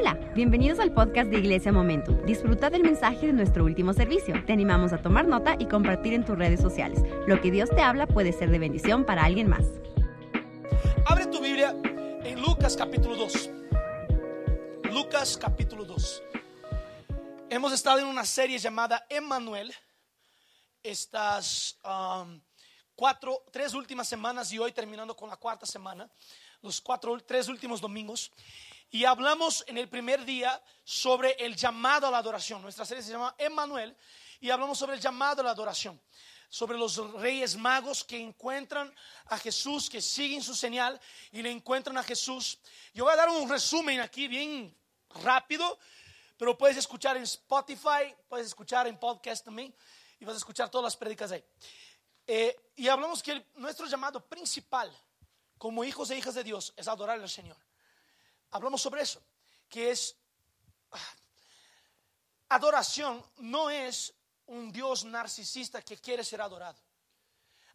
Hola, bienvenidos al podcast de Iglesia Momento. Disfruta del mensaje de nuestro último servicio. Te animamos a tomar nota y compartir en tus redes sociales. Lo que Dios te habla puede ser de bendición para alguien más. Abre tu Biblia en Lucas capítulo 2. Lucas capítulo 2. Hemos estado en una serie llamada Emmanuel. Estas um, cuatro, tres últimas semanas y hoy terminando con la cuarta semana. Los cuatro, tres últimos domingos. Y hablamos en el primer día sobre el llamado a la adoración. Nuestra serie se llama Emmanuel y hablamos sobre el llamado a la adoración. Sobre los reyes magos que encuentran a Jesús, que siguen su señal y le encuentran a Jesús. Yo voy a dar un resumen aquí bien rápido, pero puedes escuchar en Spotify, puedes escuchar en podcast también y vas a escuchar todas las prédicas ahí. Eh, y hablamos que nuestro llamado principal como hijos e hijas de Dios es adorar al Señor hablamos sobre eso, que es ah, adoración no es un Dios narcisista que quiere ser adorado.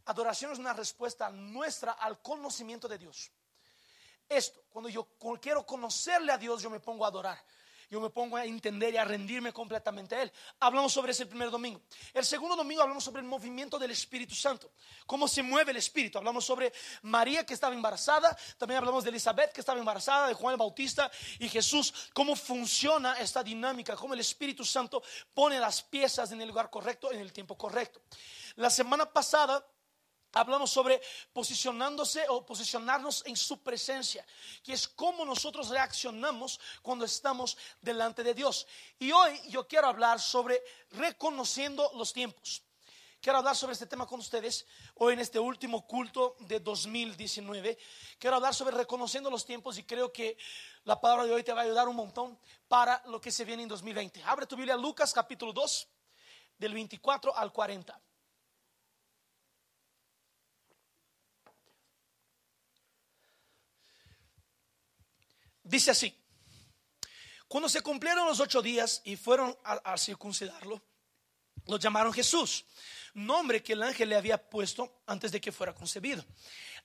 Adoración es una respuesta nuestra al conocimiento de Dios. Esto, cuando yo quiero conocerle a Dios, yo me pongo a adorar yo me pongo a entender y a rendirme completamente a Él. Hablamos sobre ese primer domingo. El segundo domingo hablamos sobre el movimiento del Espíritu Santo, cómo se mueve el Espíritu. Hablamos sobre María que estaba embarazada, también hablamos de Elizabeth que estaba embarazada, de Juan el Bautista y Jesús, cómo funciona esta dinámica, cómo el Espíritu Santo pone las piezas en el lugar correcto, en el tiempo correcto. La semana pasada hablamos sobre posicionándose o posicionarnos en su presencia, que es cómo nosotros reaccionamos cuando estamos delante de Dios. Y hoy yo quiero hablar sobre reconociendo los tiempos. Quiero hablar sobre este tema con ustedes hoy en este último culto de 2019. Quiero hablar sobre reconociendo los tiempos y creo que la palabra de hoy te va a ayudar un montón para lo que se viene en 2020. Abre tu Biblia Lucas capítulo 2 del 24 al 40. Dice así, cuando se cumplieron los ocho días y fueron a, circuncidarlo, lo llamaron Jesús, nombre que el ángel le había puesto antes de que fuera concebido.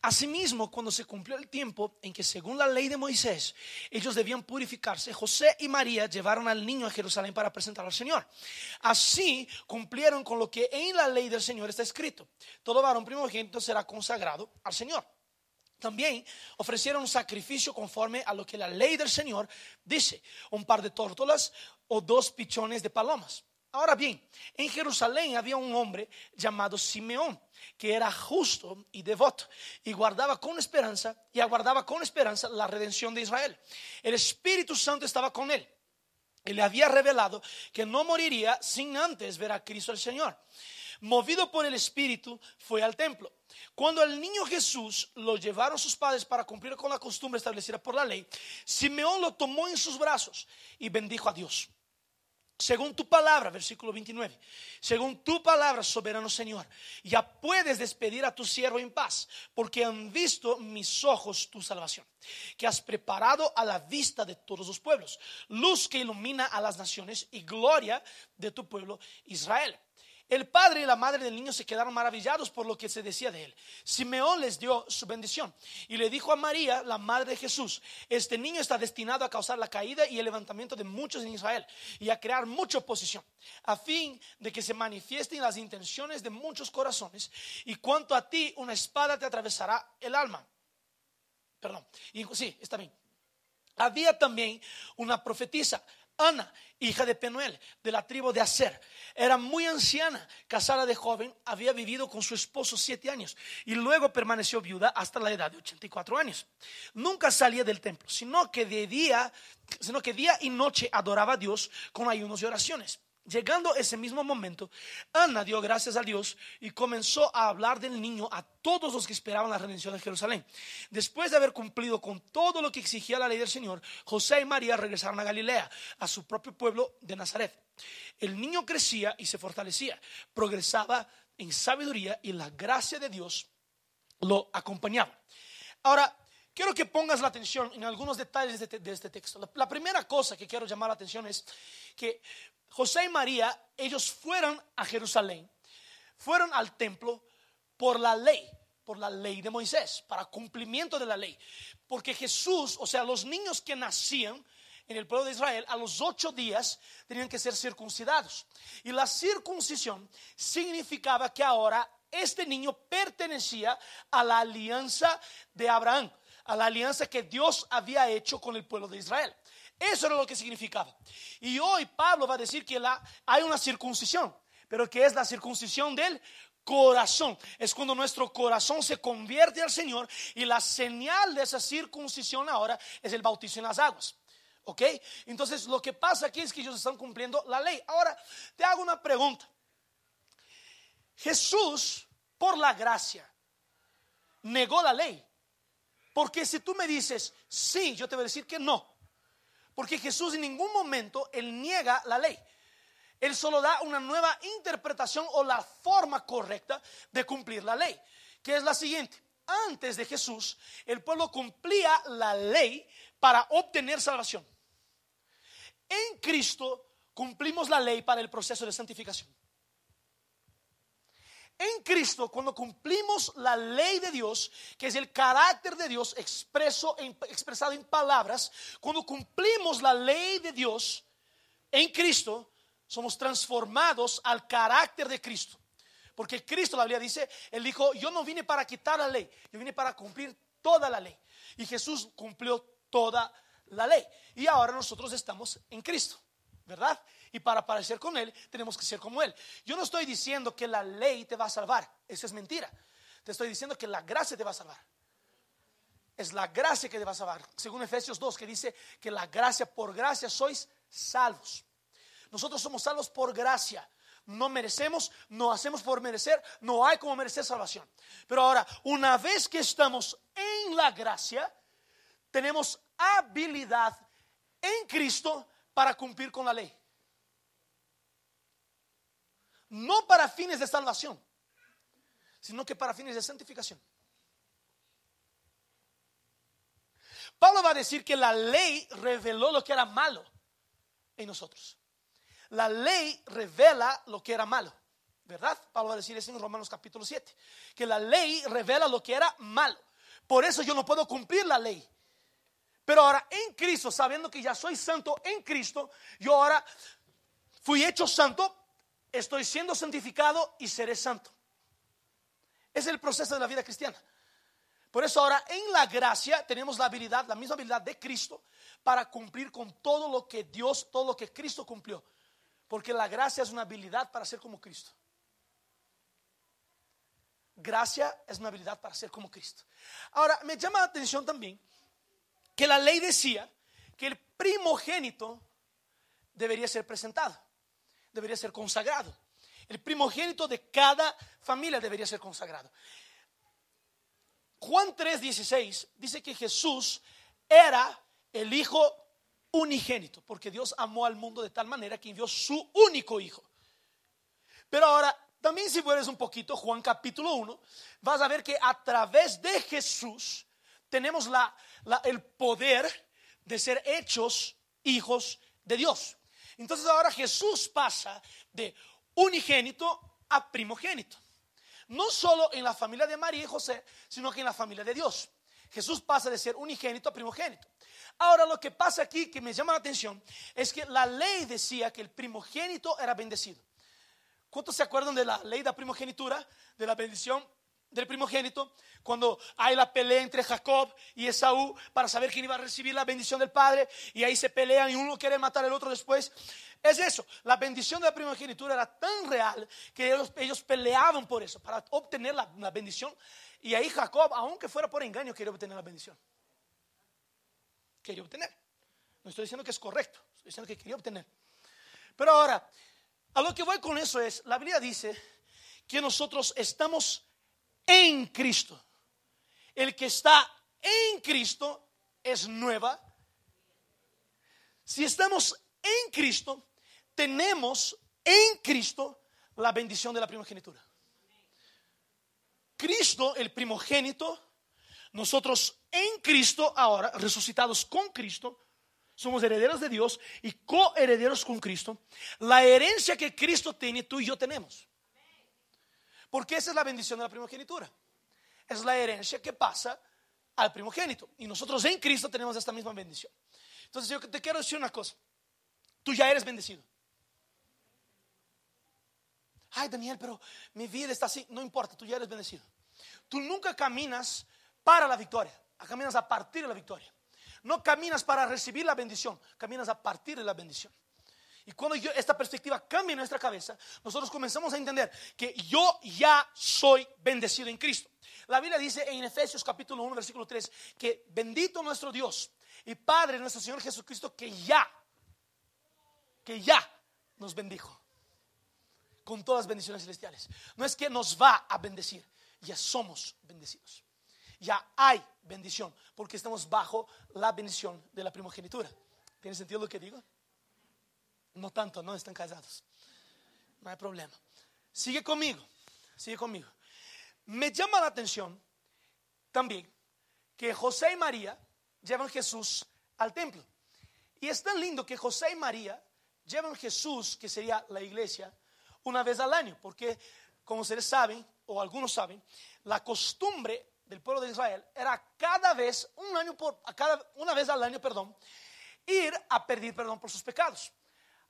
Asimismo, cuando se cumplió el tiempo en que según la ley de Moisés ellos debían purificarse, José y María llevaron al niño a Jerusalén para presentarlo al Señor. Así cumplieron con lo que en la ley del Señor está escrito. Todo varón primogénito será consagrado al Señor. También ofrecieron un sacrificio conforme a lo que la ley del Señor dice, un par de tórtolas o dos pichones de palomas. Ahora bien, en Jerusalén había un hombre llamado Simeón, que era justo y devoto, y guardaba con esperanza, y aguardaba con esperanza la redención de Israel. El Espíritu Santo estaba con él, y le había revelado que no moriría sin antes ver a Cristo el Señor movido por el Espíritu, fue al templo. Cuando el niño Jesús lo llevaron sus padres para cumplir con la costumbre establecida por la ley, Simeón lo tomó en sus brazos y bendijo a Dios. Según tu palabra, versículo 29, según tu palabra, soberano Señor, ya puedes despedir a tu siervo en paz, porque han visto mis ojos tu salvación, que has preparado a la vista de todos los pueblos, luz que ilumina a las naciones y gloria de tu pueblo Israel. El padre y la madre del niño se quedaron maravillados por lo que se decía de él. Simeón les dio su bendición y le dijo a María, la madre de Jesús, este niño está destinado a causar la caída y el levantamiento de muchos en Israel y a crear mucha oposición, a fin de que se manifiesten las intenciones de muchos corazones. Y cuanto a ti, una espada te atravesará el alma. Perdón, y, sí, está bien. Había también una profetisa, Ana, hija de Penuel, de la tribu de Aser. Era muy anciana, casada de joven, había vivido con su esposo siete años y luego permaneció viuda hasta la edad de 84 años. Nunca salía del templo, sino que día, sino que día y noche adoraba a Dios con ayunos y oraciones. Llegando ese mismo momento, Ana dio gracias a Dios y comenzó a hablar del niño a todos los que esperaban la redención de Jerusalén. Después de haber cumplido con todo lo que exigía la ley del Señor, José y María regresaron a Galilea, a su propio pueblo de Nazaret. El niño crecía y se fortalecía, progresaba en sabiduría y la gracia de Dios lo acompañaba. Ahora, quiero que pongas la atención en algunos detalles de, este texto. la primera cosa que quiero llamar la atención es que José y María, ellos fueron a Jerusalén, fueron al templo por la ley, por la ley de Moisés, para cumplimiento de la ley. Porque Jesús, o sea, los niños que nacían en el pueblo de Israel, a los ocho días tenían que ser circuncidados. Y la circuncisión significaba que ahora este niño pertenecía a la alianza de Abraham, a la alianza que Dios había hecho con el pueblo de Israel. Eso era lo que significaba. Y hoy Pablo va a decir que la, hay una circuncisión, pero que es la circuncisión del corazón. Es cuando nuestro corazón se convierte al Señor y la señal de esa circuncisión ahora es el bautizo en las aguas. ¿Ok? Entonces lo que pasa aquí es que ellos están cumpliendo la ley. Ahora, te hago una pregunta. Jesús, por la gracia, negó la ley. Porque si tú me dices, sí, yo te voy a decir que no. Porque Jesús en ningún momento, él niega la ley. Él solo da una nueva interpretación o la forma correcta de cumplir la ley, que es la siguiente. Antes de Jesús, el pueblo cumplía la ley para obtener salvación. En Cristo cumplimos la ley para el proceso de santificación. En Cristo, cuando cumplimos la ley de Dios, que es el carácter de Dios expreso, expresado en palabras, cuando cumplimos la ley de Dios en Cristo, somos transformados al carácter de Cristo. Porque Cristo, la Biblia dice, Él dijo, yo no vine para quitar la ley, yo vine para cumplir toda la ley. Y Jesús cumplió toda la ley. Y ahora nosotros estamos en Cristo, ¿verdad? Y para parecer con Él, tenemos que ser como Él. Yo no estoy diciendo que la ley te va a salvar, eso es mentira. Te estoy diciendo que la gracia te va a salvar. Es la gracia que te va a salvar. Según Efesios 2, que dice que la gracia, por gracia sois salvos. Nosotros somos salvos por gracia. No merecemos, no hacemos por merecer, no hay como merecer salvación. Pero ahora, una vez que estamos en la gracia, tenemos habilidad en Cristo para cumplir con la ley. No para fines de salvación, sino que para fines de santificación. Pablo va a decir que la ley reveló lo que era malo en nosotros. La ley revela lo que era malo, ¿verdad? Pablo va a decir eso en Romanos capítulo 7, que la ley revela lo que era malo. Por eso yo no puedo cumplir la ley. Pero ahora en Cristo, sabiendo que ya soy santo en Cristo, yo ahora fui hecho santo, estoy siendo santificado y seré santo. Es el proceso de la vida cristiana. Por eso ahora en la gracia tenemos la habilidad, la misma habilidad de Cristo para cumplir con todo lo que Dios, todo lo que Cristo cumplió. Porque la gracia es una habilidad para ser como Cristo. Gracia es una habilidad para ser como Cristo. Ahora, me llama la atención también que la ley decía que el primogénito debería ser presentado, debería ser consagrado. El primogénito de cada familia debería ser consagrado. Juan 3:16 dice que Jesús era el hijo unigénito, porque Dios amó al mundo de tal manera que envió su único hijo. Pero ahora, también si fueres un poquito, Juan capítulo 1, vas a ver que a través de Jesús tenemos la, el poder de ser hechos hijos de Dios. Entonces ahora Jesús pasa de unigénito a primogénito. No solo en la familia de María y José, sino que en la familia de Dios. Jesús pasa de ser unigénito a primogénito. Ahora lo que pasa aquí que me llama la atención es que la ley decía que el primogénito era bendecido. ¿Cuántos se acuerdan de la ley de la primogenitura, de la bendición del primogénito? Cuando hay la pelea entre Jacob y Esaú para saber quién iba a recibir la bendición del padre y ahí se pelean y uno quiere matar al otro después. Es eso, la bendición de la primogenitura era tan real que ellos, peleaban por eso, para obtener la bendición. Y ahí Jacob, aunque fuera por engaño, quería obtener la bendición quería obtener. No estoy diciendo que es correcto, estoy diciendo que quería obtener. Pero ahora, a lo que voy con eso es, la Biblia dice que nosotros estamos en Cristo. El que está en Cristo es nueva. Si estamos en Cristo, tenemos en Cristo la bendición de la primogenitura. Cristo, el primogénito, nosotros en Cristo ahora, resucitados con Cristo, somos herederos de Dios y coherederos con Cristo. La herencia que Cristo tiene, tú y yo tenemos. Porque esa es la bendición de la primogenitura. Es la herencia que pasa al primogénito. Y nosotros en Cristo tenemos esta misma bendición. Entonces yo te quiero decir una cosa. Tú ya eres bendecido. Ay, Daniel, pero mi vida está así. No importa, tú ya eres bendecido. Tú nunca caminas para la victoria, caminas a partir de la victoria. No caminas para recibir la bendición, caminas a partir de la bendición. Y cuando yo, esta perspectiva cambia en nuestra cabeza, nosotros comenzamos a entender que yo ya soy bendecido en Cristo. La Biblia dice en Efesios capítulo 1, versículo 3, que bendito nuestro Dios y Padre nuestro Señor Jesucristo, que ya, que ya nos bendijo con todas las bendiciones celestiales. No es que nos va a bendecir, ya somos bendecidos. Ya hay bendición, porque estamos bajo la bendición de la primogenitura. ¿Tiene sentido lo que digo? No tanto, no están casados. No hay problema. Sigue conmigo, sigue conmigo. Me llama la atención también que José y María llevan Jesús al templo. Y es tan lindo que José y María llevan Jesús, que sería la iglesia, una vez al año, porque como ustedes saben, o algunos saben, la costumbre del pueblo de Israel era cada vez, un año por, cada, una vez al año, perdón, ir a pedir perdón por sus pecados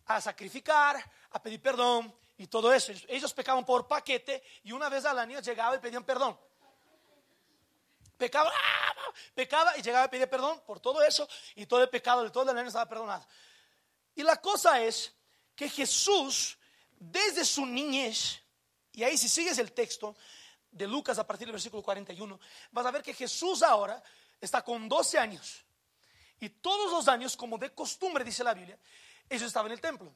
a sacrificar, a pedir perdón y todo eso. Ellos pecaban por paquete y una vez al año llegaba y pedían perdón. Pecaba, ¡ah! pecaba y llegaba a pedir perdón por todo eso y todo el pecado de todo el año estaba perdonado. Y la cosa es que Jesús, desde su niñez, y ahí si sigues el texto de Lucas a partir del versículo 41, vas a ver que Jesús ahora está con 12 años. Y todos los años, como de costumbre, dice la Biblia, ellos estaban en el templo.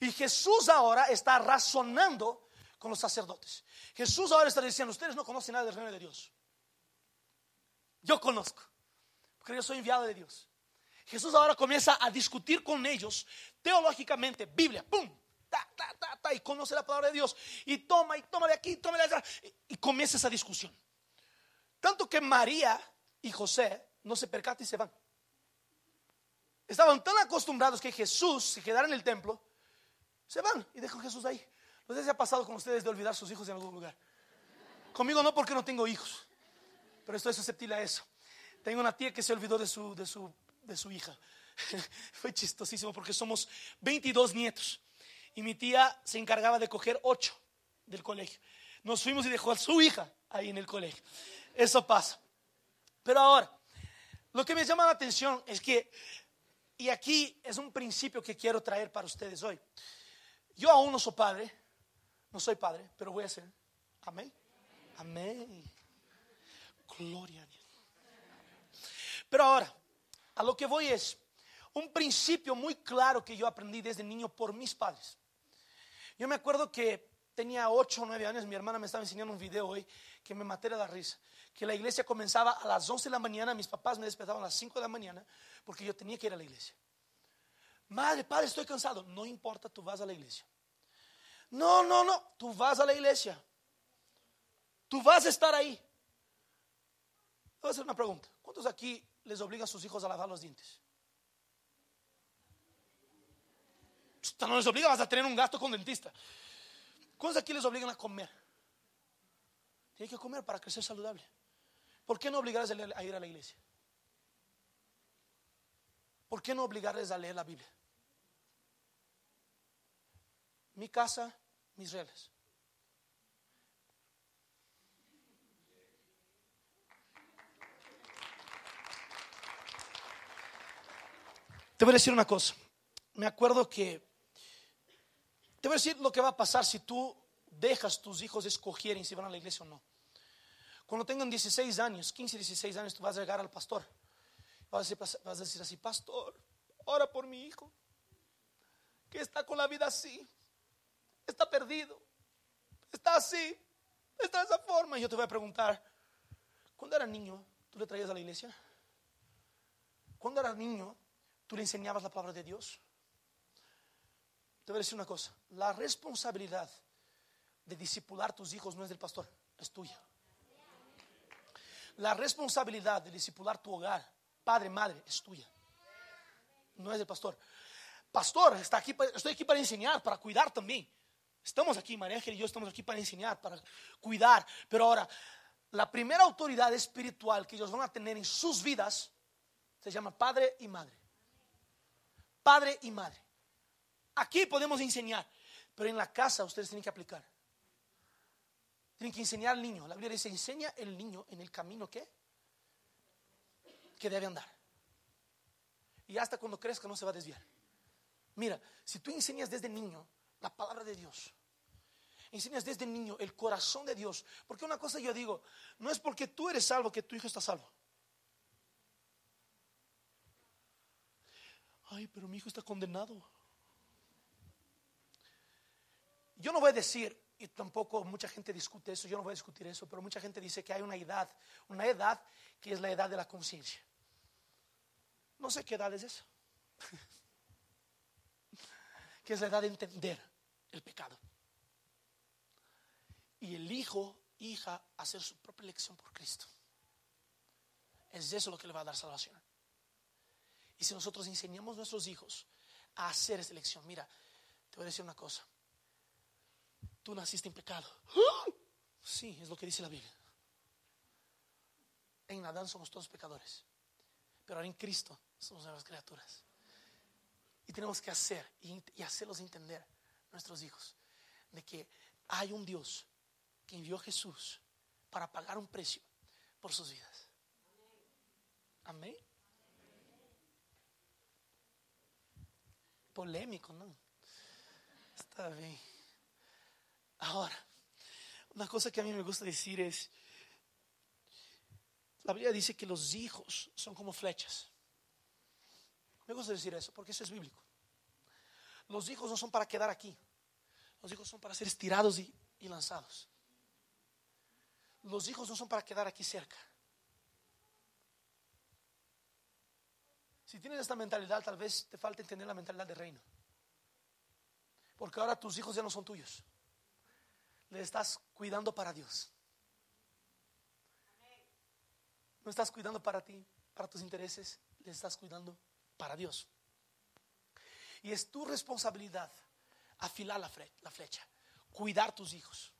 Y Jesús ahora está razonando con los sacerdotes. Jesús ahora está diciendo, ustedes no conocen nada del reino de Dios. Yo conozco, porque yo soy enviado de Dios. Jesús ahora comienza a discutir con ellos teológicamente, Biblia, ¡pum! Ta, ta, ta, ta, y conoce la palabra de Dios. Y toma, y toma de aquí, toma de allá. Y, y comienza esa discusión. Tanto que María y José no se percatan y se van. Estaban tan acostumbrados que Jesús se quedara en el templo, se van y dejan a Jesús ahí. No sé si ha pasado con ustedes de olvidar sus hijos en algún lugar. Conmigo no porque no tengo hijos, pero estoy susceptible a eso. Tengo una tía que se olvidó de su, de su, de su hija. Fue chistosísimo porque somos 22 nietos y mi tía se encargaba de coger 8 del colegio. Nos fuimos y dejó a su hija ahí en el colegio. Eso pasa. Pero ahora, lo que me llama la atención es que y aquí es un principio que quiero traer para ustedes hoy. Yo aún no soy padre, no soy padre, pero voy a ser. Amén. Amén. Gloria a Dios. Pero ahora, a lo que voy es un principio muy claro que yo aprendí desde niño por mis padres. Yo me acuerdo que tenía 8 o 9 años, mi hermana me estaba enseñando un video hoy que me maté de la risa. Que la iglesia comenzaba a las 11 de la mañana, mis papás me despertaban a las 5 de la mañana porque yo tenía que ir a la iglesia. Madre, padre, estoy cansado. No importa, tú vas a la iglesia. No, no, no, tú vas a la iglesia. Tú vas a estar ahí. Voy a hacer una pregunta. ¿Cuántos aquí les obligan a sus hijos a lavar los dientes? No les obliga, vas a tener un gasto con dentista. ¿Cuántos aquí les obligan a comer? Tienen que comer para crecer saludable. ¿Por qué no obligarles a ir a la iglesia? ¿Por qué no obligarles a leer la Biblia? Mi casa, mis reglas. Te voy a decir una cosa. Me acuerdo que te voy a decir lo que va a pasar si tú dejas tus hijos escoger si van a la iglesia o no. Cuando tengan 16 años, 15, 16 años, tú vas a llegar al pastor Vas a, decir, así, pastor, ora por mi hijo, que está con la vida así, está perdido, está así, está de esa forma. Y yo te voy a preguntar, cuando era niño, tú le traías a la iglesia? Cuando era niño, tú le enseñabas la palabra de Dios? Te voy a decir una cosa, la responsabilidad de discipular tus hijos no es del pastor, es tuya. La responsabilidad de discipular tu hogar padre, madre, es tuya. No es del pastor. Pastor, está aquí, estoy aquí para enseñar, para cuidar también. Estamos aquí, María Ángel y yo estamos aquí para enseñar, para cuidar. Pero ahora, la primera autoridad espiritual que ellos van a tener en sus vidas Se llama padre y madre. Padre y madre. Aquí podemos enseñar, pero en la casa ustedes tienen que aplicar. Tienen que enseñar al niño. La Biblia dice, enseña el niño en el camino que, que debe andar. Y hasta cuando crezca no se va a desviar. Mira, si tú enseñas desde niño la palabra de Dios, enseñas desde niño el corazón de Dios, porque una cosa yo digo, no es porque tú eres salvo que tu hijo está salvo. Ay, pero mi hijo está condenado. Yo no voy a decir, y tampoco mucha gente discute eso, yo no voy a discutir eso, pero mucha gente dice que hay una edad, una edad que es la edad de la conciencia. No sé qué edad es eso. que es la edad de entender el pecado. Y el hijo, hija, hacer su propia elección por Cristo. Es eso lo que le va a dar salvación. Y si nosotros enseñamos a nuestros hijos a hacer esa elección, mira, te voy a decir una cosa. Tú naciste en pecado. Sí, es lo que dice la Biblia. En Adán somos todos pecadores. Pero ahora en Cristo somos nuevas criaturas. Y tenemos que hacer y, hacerlos entender nuestros hijos de que hay un Dios que envió a Jesús para pagar un precio por sus vidas. Amén. Polémico, ¿no? Está bien. Ahora, una cosa que a mí me gusta decir es, la Biblia dice que los hijos son como flechas. Me gusta decir eso porque eso es bíblico. Los hijos no son para quedar aquí. Los hijos son para ser estirados y, lanzados. Los hijos no son para quedar aquí cerca. Si tienes esta mentalidad, tal vez te falta entender la mentalidad del reino. Porque ahora tus hijos ya no son tuyos le estás cuidando para Dios. No estás cuidando para ti, para tus intereses, le estás cuidando para Dios. Y es tu responsabilidad afilar la, flecha, cuidar tus hijos.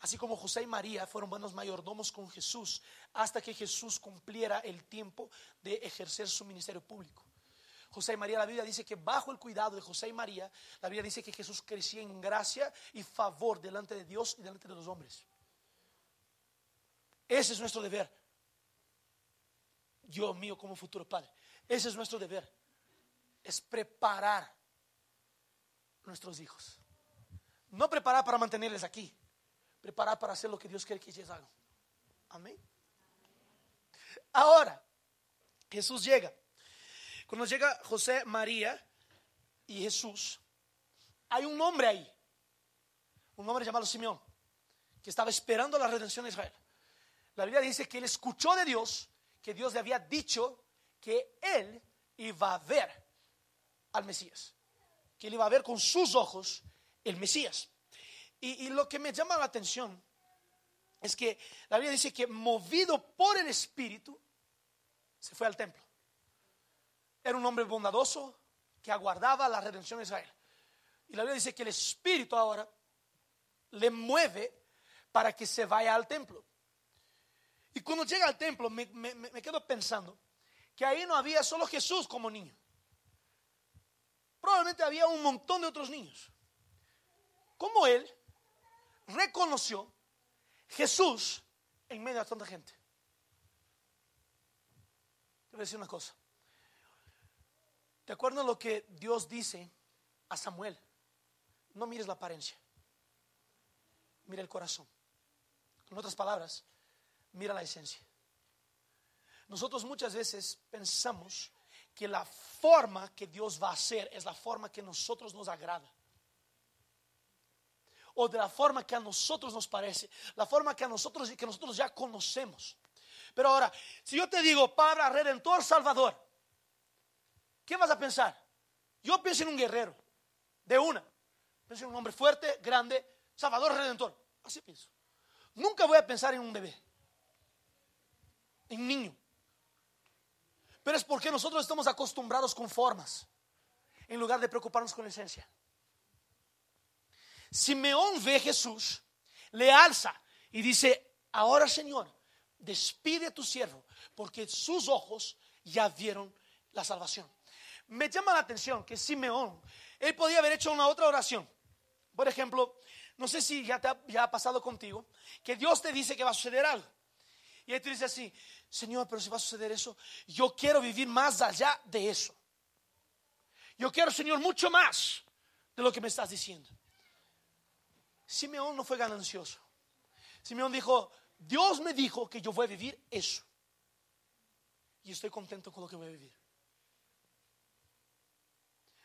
Así como José y María fueron buenos mayordomos con Jesús hasta que Jesús cumpliera el tiempo de ejercer su ministerio público. José y María, la Biblia dice que bajo el cuidado de José y María, la Biblia dice que Jesús crecía en gracia y favor delante de Dios y delante de los hombres. Ese es nuestro deber. Yo mío como futuro padre. Ese es nuestro deber. Es preparar nuestros hijos. No preparar para mantenerles aquí. Preparar para hacer lo que Dios quiere que ellos hagan. Amén. Ahora, Jesús llega. Cuando llega José, María y Jesús, hay un hombre ahí, un hombre llamado Simeón, que estaba esperando la redención de Israel. La Biblia dice que él escuchó de Dios que Dios le había dicho que él iba a ver al Mesías, que él iba a ver con sus ojos el Mesías. Y, lo que me llama la atención es que la Biblia dice que movido por el Espíritu, se fue al templo. Era un hombre bondadoso que aguardaba la redención de Israel. Y la Biblia dice que el Espíritu ahora le mueve para que se vaya al templo. Y cuando llega al templo me, quedo pensando que ahí no había solo Jesús como niño. Probablemente había un montón de otros niños. Como él reconoció Jesús en medio de tanta gente. Te voy a decir una cosa. ¿Te acuerdas lo que Dios dice a Samuel? No mires la apariencia, mira el corazón. Con otras palabras, mira la esencia. Nosotros muchas veces pensamos que la forma que Dios va a hacer es la forma que a nosotros nos agrada. O de la forma que a nosotros nos parece, la forma que a nosotros que nosotros ya conocemos. Pero ahora, si yo te digo, Padre Redentor Salvador, ¿Qué vas a pensar? Yo pienso en un guerrero, de una. Pienso en un hombre fuerte, grande, salvador, redentor. Así pienso. Nunca voy a pensar en un bebé, en un niño. Pero es porque nosotros estamos acostumbrados con formas, en lugar de preocuparnos con la esencia. Simeón ve a Jesús, le alza y dice, ahora Señor, despide a tu siervo, porque sus ojos ya vieron la salvación. Me llama la atención que Simeón, él podía haber hecho una otra oración. Por ejemplo, no sé si ya, ha pasado contigo, que Dios te dice que va a suceder algo. Y ahí tú dices así, Señor, pero si va a suceder eso, yo quiero vivir más allá de eso. Yo quiero, Señor, mucho más de lo que me estás diciendo. Simeón no fue ganancioso. Simeón dijo, Dios me dijo que yo voy a vivir eso. Y estoy contento con lo que voy a vivir.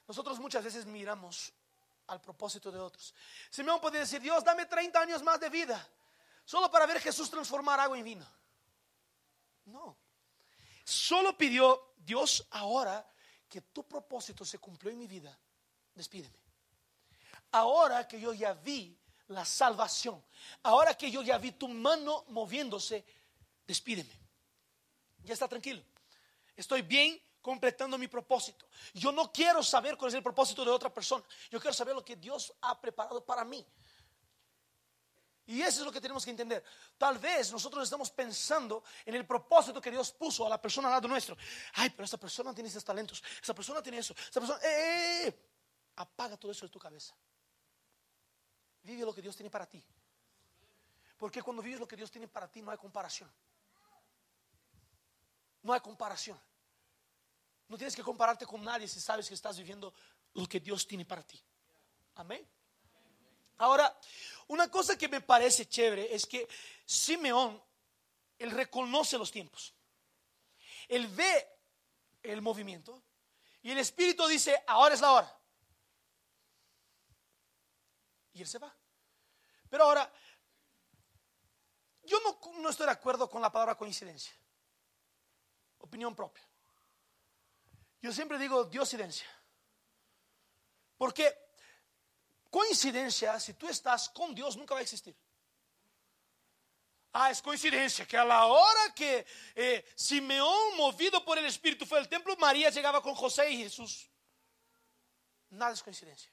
Nosotros muchas veces miramos al propósito de otros. Simeón puede decir, Dios, dame 30 años más de vida, solo para ver Jesús transformar agua en vino. No, solo pidió Dios ahora que tu propósito se cumplió en mi vida, despídeme. Ahora que yo ya vi la salvación, ahora que yo ya vi tu mano moviéndose, despídeme. Ya está tranquilo. Estoy bien completando mi propósito. Yo no quiero saber cuál es el propósito de otra persona. Yo quiero saber lo que Dios ha preparado para mí. Y eso es lo que tenemos que entender. Tal vez nosotros estamos pensando en el propósito que Dios puso a la persona al lado nuestro. Ay, pero esta persona tiene esos talentos, esta persona tiene eso, esta persona... ¡Eh, eh, eh! Apaga todo eso de tu cabeza. Vive lo que Dios tiene para ti. Porque cuando vives lo que Dios tiene para ti no hay comparación. No hay comparación. No tienes que compararte con nadie si sabes que estás viviendo lo que Dios tiene para ti. Amén. Ahora, una cosa que me parece chévere es que Simeón, él reconoce los tiempos. Él ve el movimiento y el Espíritu dice, ahora es la hora. Y él se va. Pero ahora, yo no, no estoy de acuerdo con la palabra coincidencia. Opinión propia. Yo siempre digo diosidencia. Porque coincidencia, si tú estás con Dios, nunca va a existir. Ah, es coincidencia que a la hora que eh, Simeón, movido por el Espíritu, fue al templo, María llegaba con José y Jesús. Nada es coincidencia.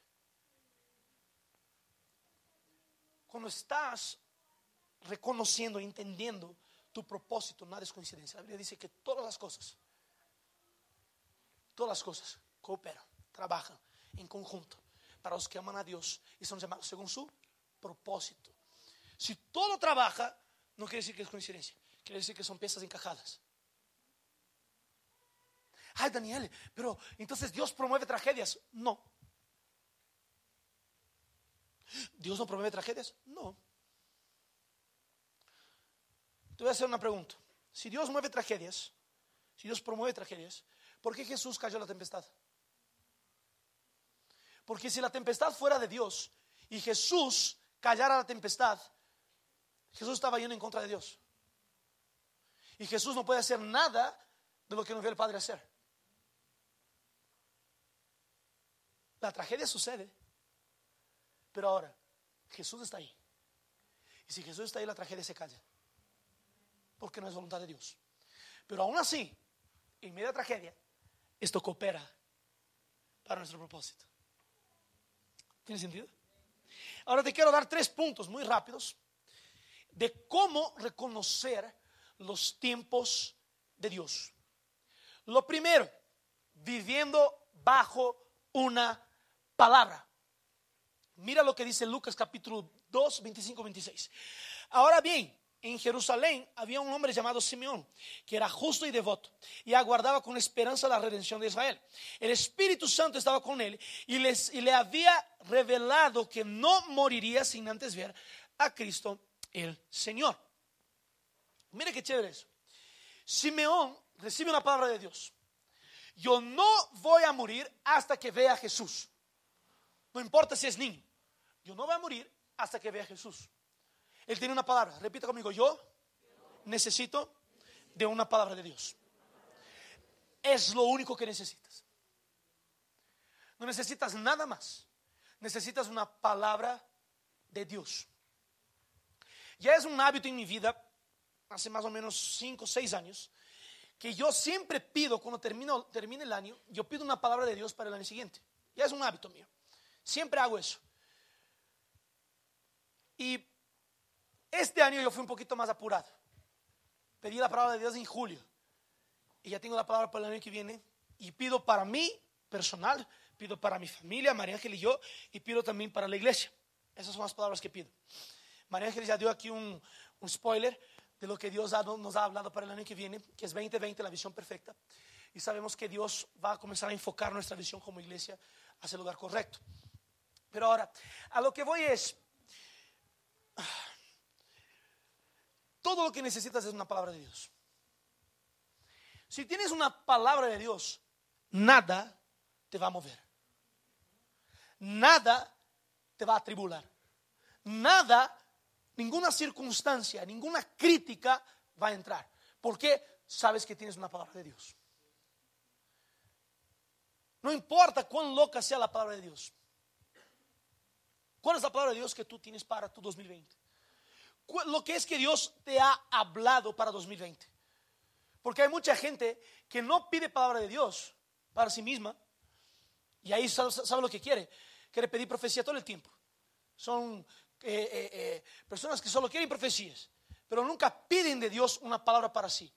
Cuando estás reconociendo, entendiendo tu propósito, nada es coincidencia. La Biblia dice que todas las cosas Todas las cosas cooperan, trabajan en conjunto para los que aman a Dios y son llamados según su propósito. Si todo trabaja, no quiere decir que es coincidencia, quiere decir que son piezas encajadas. Ay, Daniel, pero entonces Dios promueve tragedias. No. ¿Dios no promueve tragedias? No. Te voy a hacer una pregunta. Si Dios mueve tragedias, si Dios promueve tragedias, ¿Por qué Jesús cayó la tempestad? Porque si la tempestad fuera de Dios y Jesús callara la tempestad, Jesús estaba yendo en contra de Dios. Y Jesús no puede hacer nada de lo que no vio el Padre hacer. La tragedia sucede, pero ahora Jesús está ahí. Y si Jesús está ahí, la tragedia se calla. Porque no es voluntad de Dios. Pero aún así, en medio de tragedia, esto coopera para nuestro propósito. ¿Tiene sentido? Ahora te quiero dar tres puntos muy rápidos de cómo reconocer los tiempos de Dios. Lo primero, viviendo bajo una palabra. Mira lo que dice Lucas capítulo 2, 25, 26. Ahora bien, en Jerusalén había un hombre llamado Simeón, que era justo y devoto, y aguardaba con esperanza la redención de Israel. El Espíritu Santo estaba con él y, les, y le había revelado que no moriría sin antes ver a Cristo el Señor. Mire qué chévere eso. Simeón recibe una palabra de Dios. Yo no voy a morir hasta que vea a Jesús. No importa si es niño. Yo no voy a morir hasta que vea a Jesús. Él tiene una palabra. Repita conmigo. Yo necesito de una palabra de Dios. Es lo único que necesitas. No necesitas nada más. Necesitas una palabra de Dios. Ya es un hábito en mi vida, hace más o menos 5 o 6 años, que yo siempre pido, cuando termino, termine el año, yo pido una palabra de Dios para el año siguiente. Ya es un hábito mío. Siempre hago eso. Y este año yo fui un poquito más apurado. Pedí la palabra de Dios en julio. y ya tengo la palabra para el año que viene. Y pido para mí, personal, pido para mi familia, María Ángel y yo, y pido también para la iglesia. Esas son las palabras que pido. María Ángel ya dio aquí un, un spoiler de lo que Dios ha- nos ha hablado para el año que viene, que es 2020, la visión perfecta. Y sabemos que Dios va a comenzar a enfocar nuestra visión como iglesia hacia el lugar correcto. Pero ahora, a lo que voy es, todo lo que necesitas es una palabra de Dios. Si tienes una palabra de Dios, nada te va a mover. Nada te va a atribular. Nada, ninguna circunstancia, ninguna crítica va a entrar. Porque sabes que tienes una palabra de Dios. No importa cuán loca sea la palabra de Dios. ¿Cuál es la palabra de Dios que tú tienes para tu 2020? Lo que es que Dios te ha hablado para 2020. Porque hay mucha gente que no pide palabra de Dios para sí misma. Y ahí sabe, sabe lo que quiere. Quiere pedir profecía todo el tiempo. Son eh, eh, eh, personas que solo quieren profecías. Pero nunca piden de Dios una palabra para sí.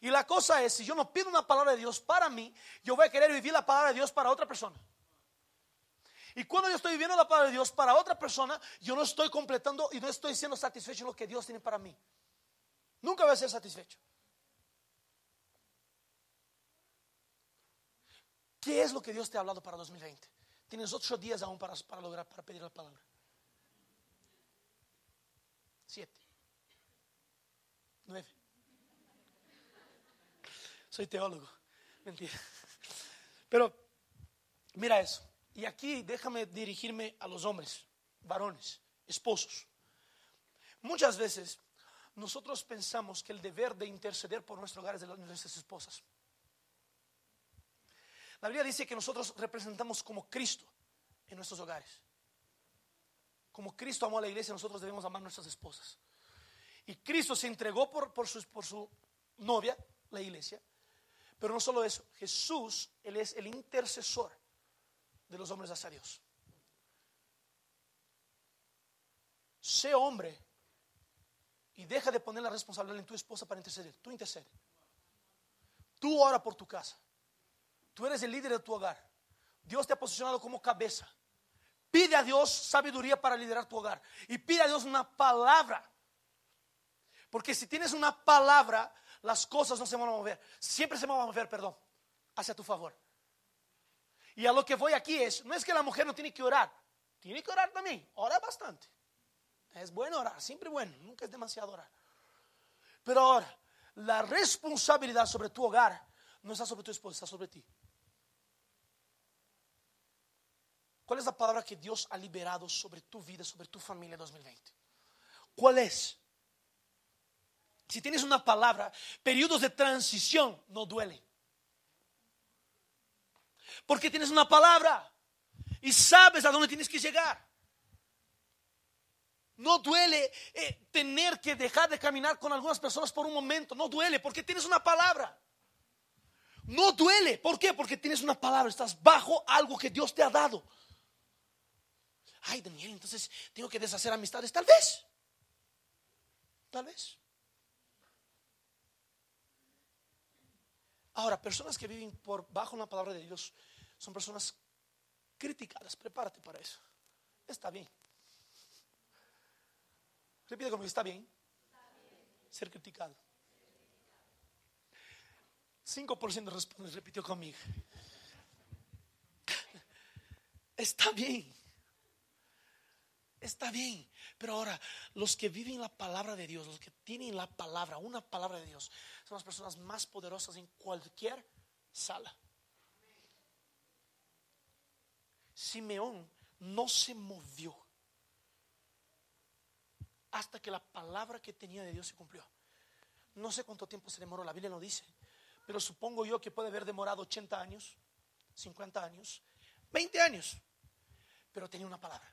Y la cosa es, si yo no pido una palabra de Dios para mí, yo voy a querer vivir la palabra de Dios para otra persona. Y cuando yo estoy viviendo la palabra de Dios para otra persona, yo no estoy completando y no estoy siendo satisfecho en lo que Dios tiene para mí. Nunca voy a ser satisfecho. ¿Qué es lo que Dios te ha hablado para 2020? Tienes ocho días aún para, para lograr, para pedir la palabra. Siete. Nueve. Soy teólogo. Mentira. Pero mira eso. Y aquí déjame dirigirme a los hombres, varones, esposos. Muchas veces nosotros pensamos que el deber de interceder por nuestro hogar es de nuestras esposas. La Biblia dice que nosotros representamos como Cristo en nuestros hogares. Como Cristo amó a la iglesia, nosotros debemos amar a nuestras esposas. Y Cristo se entregó por, por, su, por su novia, la iglesia. Pero no solo eso, Jesús, Él es el intercesor de los hombres hacia Dios. Sé hombre y deja de poner la responsabilidad en tu esposa para interceder. Tú intercede. Tú ora por tu casa. Tú eres el líder de tu hogar. Dios te ha posicionado como cabeza. Pide a Dios sabiduría para liderar tu hogar. Y pide a Dios una palabra. Porque si tienes una palabra, las cosas no se van a mover. Siempre se van a mover, perdón, hacia tu favor. Y a lo que voy aquí es, no es que la mujer no tiene que orar. Tiene que orar también. Ora bastante. Es bueno orar, siempre bueno. Nunca es demasiado orar. Pero ahora, la responsabilidad sobre tu hogar no está sobre tu esposa, está sobre ti. ¿Cuál es la palabra que Dios ha liberado sobre tu vida, sobre tu familia en 2020? ¿Cuál es? Si tienes una palabra, periodos de transición no duele. Porque tienes una palabra y sabes a dónde tienes que llegar. No duele eh, tener que dejar de caminar con algunas personas por un momento. No duele porque tienes una palabra. No duele. ¿Por qué? Porque tienes una palabra. Estás bajo algo que Dios te ha dado. Ay, Daniel, entonces tengo que deshacer amistades. Tal vez. Tal vez. Ahora, personas que viven por bajo la palabra de Dios son personas criticadas. Prepárate para eso. Está bien. Repite conmigo, está bien. Ser criticado. 5% responde, repitió conmigo. Está bien. Está bien. Pero ahora, los que viven la palabra de Dios, los que tienen la palabra, una palabra de Dios, son las personas más poderosas en cualquier sala. Simeón no se movió hasta que la palabra que tenía de Dios se cumplió. No sé cuánto tiempo se demoró, la Biblia no dice, pero supongo yo que puede haber demorado 80 años, 50 años, 20 años, pero tenía una palabra.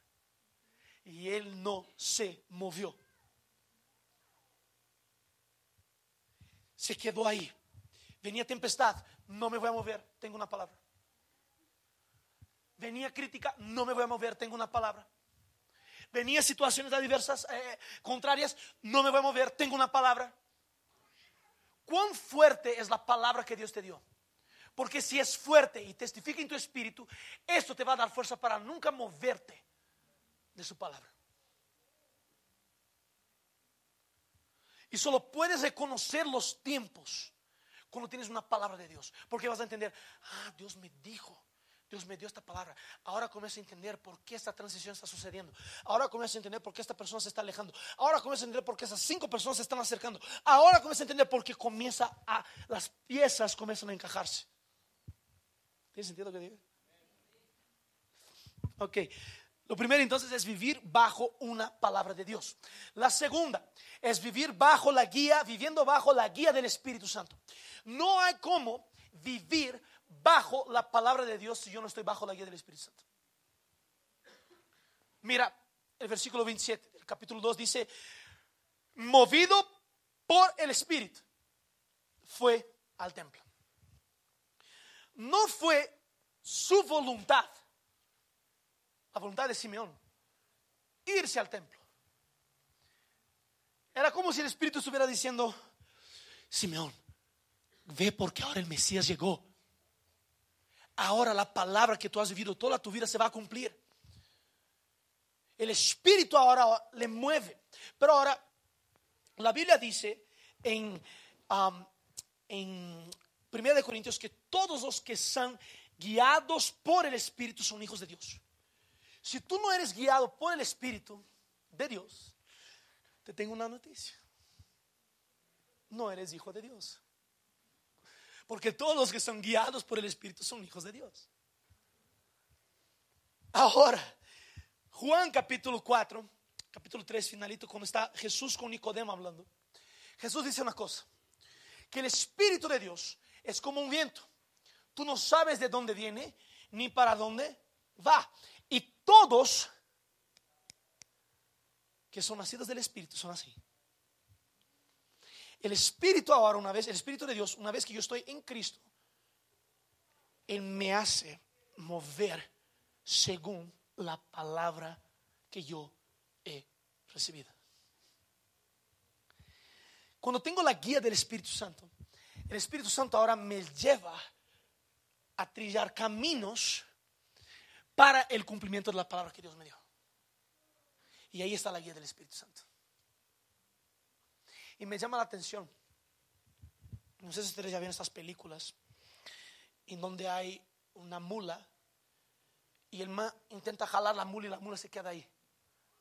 Y él no se movió. Se quedó ahí. Venía tempestad, no me voy a mover, tengo una palabra. Venía crítica, no me voy a mover, tengo una palabra. Venía situaciones adversas, eh, contrarias, no me voy a mover, tengo una palabra. cuán fuerte es la palabra que Dios te dio. Porque si es fuerte y testifica en tu espíritu, esto te va a dar fuerza para nunca moverte de su palabra. Y solo puedes reconocer los tiempos cuando tienes una palabra de Dios. Porque vas a entender, ah, Dios me dijo. Dios me dio esta palabra. Ahora comienzo a entender por qué esta transición está sucediendo. Ahora comienzo a entender por qué esta persona se está alejando. Ahora comienzo a entender por qué esas cinco personas se están acercando. Ahora comienzo a entender por qué comienza a, las piezas comienzan a encajarse. ¿Tiene sentido que diga? Ok. Lo primero entonces es vivir bajo una palabra de Dios. La segunda es vivir bajo la guía, viviendo bajo la guía del Espíritu Santo. No hay cómo vivir bajo la palabra de Dios si yo no estoy bajo la guía del Espíritu Santo. Mira, el versículo 27 del capítulo 2 dice, movido por el Espíritu, fue al templo no fue su voluntad, la voluntad de Simeón, irse al templo. Era como si el Espíritu estuviera diciendo, Simeón, ve porque ahora el Mesías llegó. Ahora la palabra que tú has vivido toda tu vida se va a cumplir. El Espíritu ahora le mueve. Pero ahora, la Biblia dice en, um, en Corintios que todos los que son guiados por el Espíritu son hijos de Dios. Si tú no eres guiado por el Espíritu de Dios, te tengo una noticia. No eres hijo de Dios. Porque todos los que son guiados por el Espíritu son hijos de Dios. Ahora, Juan capítulo 4, capítulo 3, finalito, cuando está Jesús con Nicodemo hablando. Jesús dice una cosa, que el Espíritu de Dios es como un viento. Tú no sabes de dónde viene ni para dónde va. Y todos que son nacidos del Espíritu son así. El Espíritu ahora, una vez, el Espíritu de Dios, una vez que yo estoy en Cristo, Él me hace mover según la palabra que yo he recibido. Cuando tengo la guía del Espíritu Santo, el Espíritu Santo ahora me lleva a trillar caminos para el cumplimiento de la palabra que Dios me dio. Y ahí está la guía del Espíritu Santo. Y me llama la atención. No sé si ustedes ya vieron estas películas en donde hay una mula y el man intenta jalar la mula y la mula se queda ahí.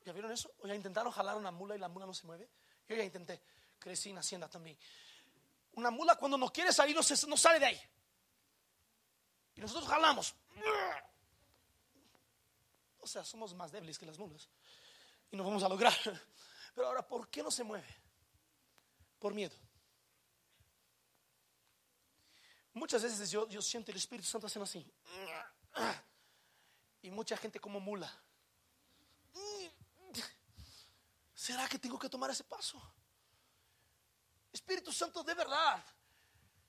¿Ya vieron eso? ¿O ya intentaron jalar una mula y la mula no se mueve? Yo ya intenté, crecí en Hacienda también. Una mula cuando no quiere salir no, no sale de ahí. Y nosotros jalamos. O sea, somos más débiles que las mulas. Y no vamos a lograr. Pero ahora, ¿por qué no se mueve? Por miedo. Muchas veces yo, yo siento el Espíritu Santo haciendo así. Y mucha gente como mula. ¿Será que tengo que tomar ese paso? Espíritu Santo, de verdad.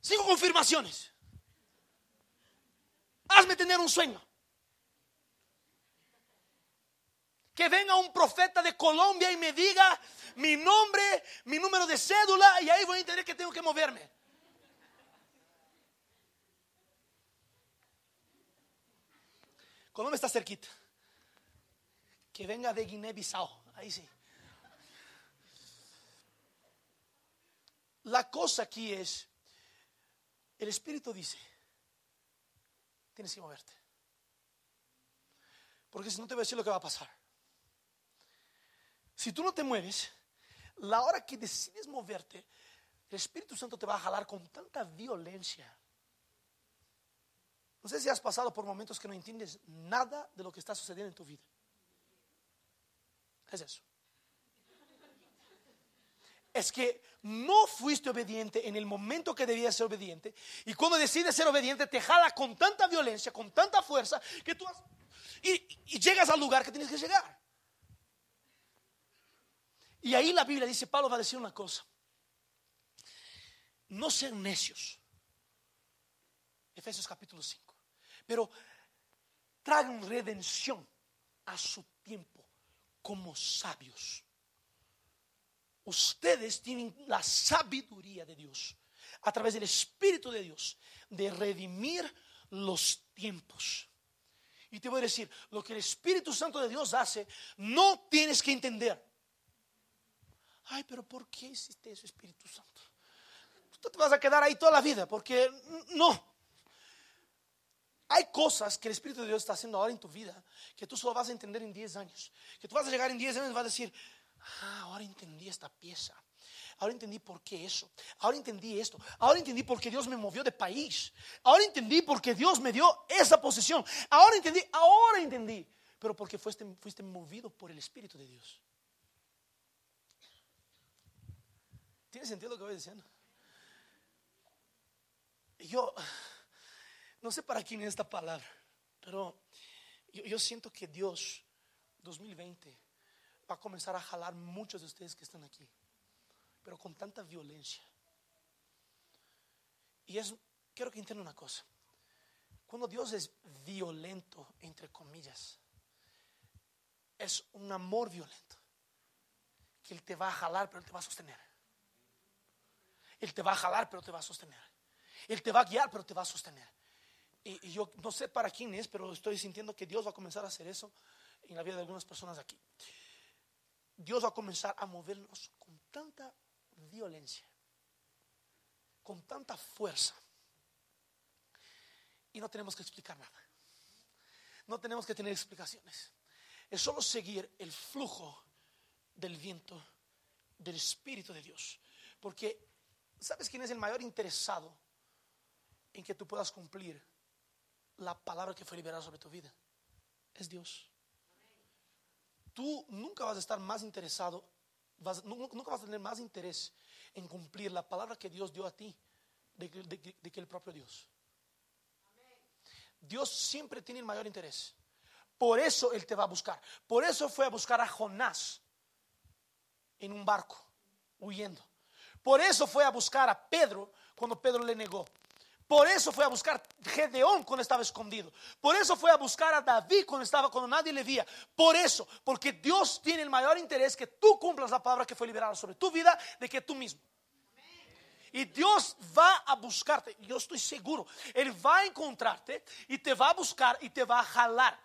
Cinco confirmaciones. Hazme tener un sueño. Que venga un profeta de Colombia y me diga mi nombre, mi número de cédula y ahí voy a entender que tengo que moverme. Colombia está cerquita. Que venga de Guinea-Bissau. Ahí sí. La cosa aquí es, el Espíritu dice, tienes que moverte. Porque si no te voy a decir lo que va a pasar. Si tú no te mueves, la hora que decides moverte, el Espíritu Santo te va a jalar con tanta violencia. No sé si has pasado por momentos que no entiendes nada de lo que está sucediendo en tu vida. Es eso es que no fuiste obediente en el momento que debías ser obediente. Y cuando decides ser obediente, te jala con tanta violencia, con tanta fuerza, que tú y, llegas al lugar que tienes que llegar. Y ahí la Biblia dice, Pablo va a decir una cosa. No sean necios. Efesios capítulo 5. Pero tragan redención a su tiempo como sabios ustedes tienen la sabiduría de Dios. a través del Espíritu de Dios de redimir los tiempos. Y te voy a decir, lo que el Espíritu Santo de Dios hace, no tienes que entender. Ay, pero ¿por qué existe ese Espíritu Santo? Tú te vas a quedar ahí toda la vida, porque no. Hay cosas que el Espíritu de Dios está haciendo ahora en tu vida que tú solo vas a entender en 10 años. Que tú vas a llegar en 10 años y vas a decir, ah, ahora entendí esta pieza. Ahora entendí por qué eso. Ahora entendí esto. Ahora entendí por qué Dios me movió de país. Ahora entendí por qué Dios me dio esa posición. Ahora entendí, ahora entendí. Pero porque fuiste movido por el Espíritu de Dios. ¿Tiene sentido lo que voy diciendo? Yo no sé para quién es esta palabra, pero yo, siento que Dios 2020 va a comenzar a jalar muchos de ustedes que están aquí pero con tanta violencia. Y es, quiero que entiendan una cosa. Cuando Dios es violento, entre comillas, es un amor violento. Que Él te va a jalar, pero Él te va a sostener. Él te va a jalar, pero te va a sostener. Él te va a guiar, pero te va a sostener. Y, yo no sé para quién es, pero estoy sintiendo que Dios va a comenzar a hacer eso en la vida de algunas personas aquí. Dios va a comenzar a movernos con tanta violencia, con tanta fuerza. Y no tenemos que explicar nada. No tenemos que tener explicaciones. Es solo seguir el flujo del viento del Espíritu de Dios. Porque, ¿sabes quién es el mayor interesado en que tú puedas cumplir la palabra que fue liberada sobre tu vida? Es Dios. Tú nunca vas a estar más interesado nunca vas a tener más interés en cumplir la palabra que Dios dio a ti de, que el propio Dios. Dios siempre tiene el mayor interés. Por eso Él te va a buscar. Por eso fue a buscar a Jonás en un barco, huyendo. Por eso fue a buscar a Pedro cuando Pedro le negó. Por eso fue a buscar Gedeón cuando estaba escondido. Por eso fue a buscar a David cuando estaba cuando nadie le veía. Por eso, porque Dios tiene el mayor interés que tú cumplas la palabra que fue liberada sobre tu vida de que tú mismo. Y Dios va a buscarte. Yo estoy seguro. Él va a encontrarte y te va a buscar y te va a jalar.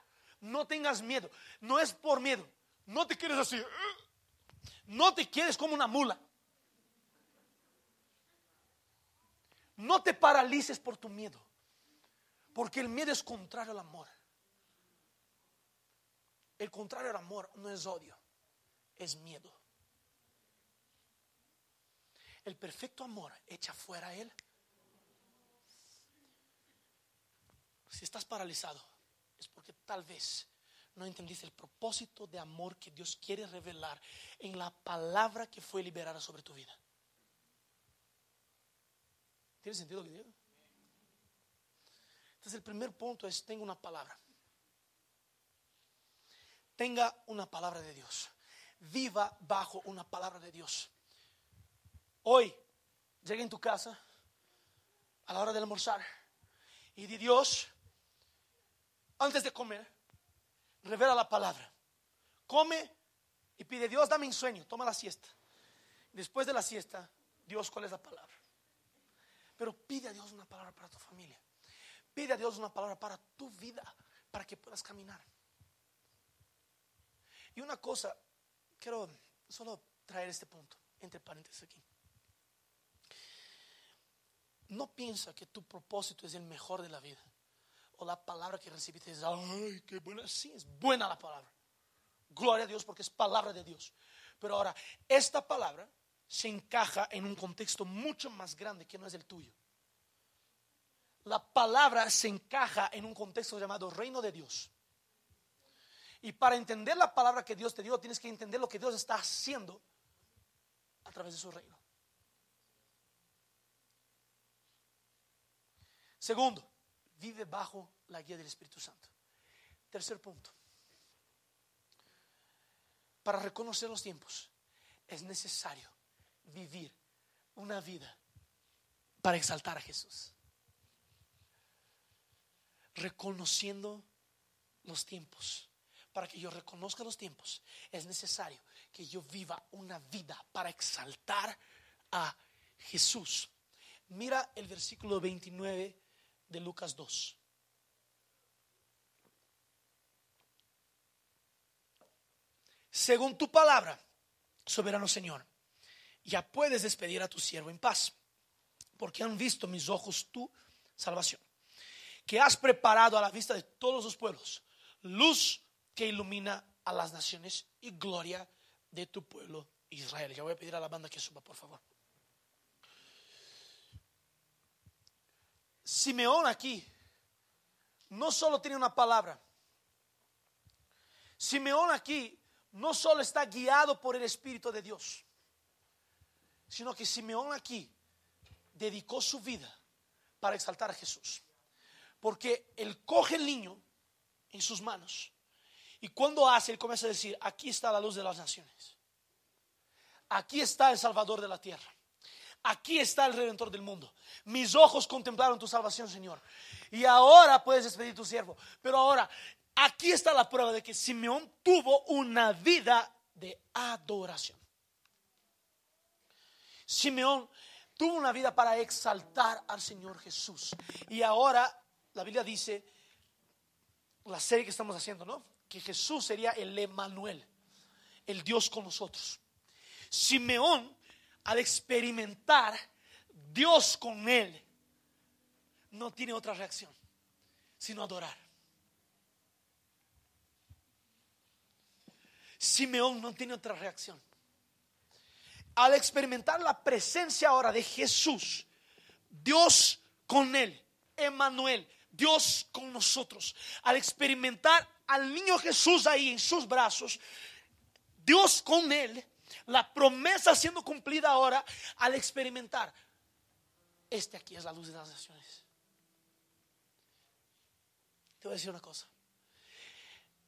No tengas miedo. No es por miedo. No te quieres así. No te quieres como una mula. No te paralices por tu miedo, porque el miedo es contrario al amor. El contrario al amor no es odio, es miedo. El perfecto amor echa fuera a él. Si estás paralizado, es porque tal vez no entendiste el propósito de amor que Dios quiere revelar en la palabra que fue liberada sobre tu vida. ¿Tiene sentido lo que digo? Entonces el primer punto es, tenga una palabra. Tenga una palabra de Dios. Viva bajo una palabra de Dios. Hoy, llegue en tu casa a la hora del almorzar y di Dios, antes de comer, revela la palabra. Come y pide, Dios, dame un sueño, toma la siesta. Después de la siesta, Dios, ¿cuál es la palabra? Pero pide a Dios una palabra para tu familia. Pide a Dios una palabra para tu vida, para que puedas caminar. Y una cosa, quiero solo traer este punto, entre paréntesis aquí. No piensa que tu propósito es el mejor de la vida. O la palabra que recibiste es, ay, qué buena. Sí, es buena la palabra. Gloria a Dios porque es palabra de Dios. Pero ahora, esta palabra se encaja en un contexto mucho más grande que no es el tuyo. La palabra se encaja en un contexto llamado reino de Dios. Y para entender la palabra que Dios te dio, tienes que entender lo que Dios está haciendo a través de su reino. Segundo, vive bajo la guía del Espíritu Santo. Tercer punto. Para reconocer los tiempos es necesario vivir una vida para exaltar a Jesús. Reconociendo los tiempos. Para que yo reconozca los tiempos, es necesario que yo viva una vida para exaltar a Jesús. Mira el versículo 29 de Lucas 2. Según tu palabra, soberano Señor, ya puedes despedir a tu siervo en paz, porque han visto mis ojos tu salvación, que has preparado a la vista de todos los pueblos, luz que ilumina a las naciones y gloria de tu pueblo Israel. Ya voy a pedir a la banda que suba, por favor. Simeón aquí no solo tiene una palabra. Simeón aquí no solo está guiado por el Espíritu de Dios, sino que Simeón aquí dedicó su vida para exaltar a Jesús. Porque él coge el niño en sus manos y cuando hace, él comienza a decir, aquí está la luz de las naciones. Aquí está el Salvador de la tierra. Aquí está el Redentor del mundo. Mis ojos contemplaron tu salvación, Señor. Y ahora puedes despedir tu siervo. Pero ahora, aquí está la prueba de que Simeón tuvo una vida de adoración. Simeón tuvo una vida para exaltar al Señor Jesús. Y ahora la Biblia dice, la serie que estamos haciendo, ¿no? Que Jesús sería el Emanuel, el Dios con nosotros. Simeón, al experimentar Dios con él, no tiene otra reacción, sino adorar. Simeón no tiene otra reacción. Al experimentar la presencia ahora de Jesús, Dios con él, Emanuel, Dios con nosotros, al experimentar al niño Jesús ahí en sus brazos, Dios con él, la promesa siendo cumplida ahora al experimentar. Este aquí es la luz de las naciones. Te voy a decir una cosa.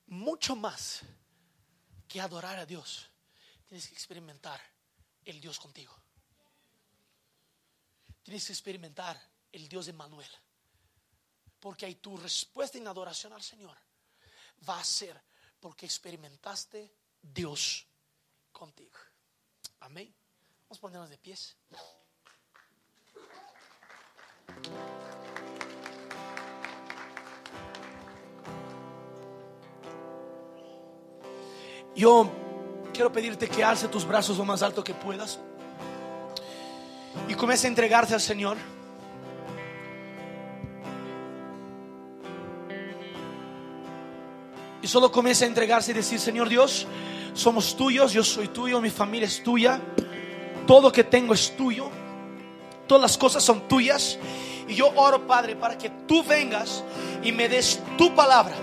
Mucho más que adorar a Dios, tienes que experimentar el Dios contigo. Tienes que experimentar el Dios de Manuel. Porque ahí tu respuesta en adoración al Señor va a ser porque experimentaste Dios contigo. Amén. Vamos a ponernos de pies. Yo quiero pedirte que alce tus brazos lo más alto que puedas y comience a entregarte al Señor. Y solo comience a entregarse y decir, Señor Dios, somos tuyos, yo soy tuyo, mi familia es tuya, todo que tengo es tuyo, todas las cosas son tuyas. Y yo oro, Padre, para que tú vengas y me des tu palabra.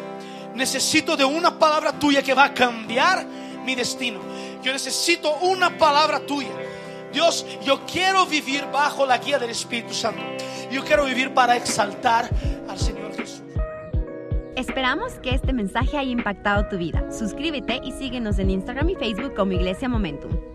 Necesito de una palabra tuya que va a cambiar mi destino. Yo necesito una palabra tuya. Dios, yo quiero vivir bajo la guía del Espíritu Santo. Yo quiero vivir para exaltar al Señor Jesús. Esperamos que este mensaje haya impactado tu vida. Suscríbete y síguenos en Instagram y Facebook como Iglesia Momentum.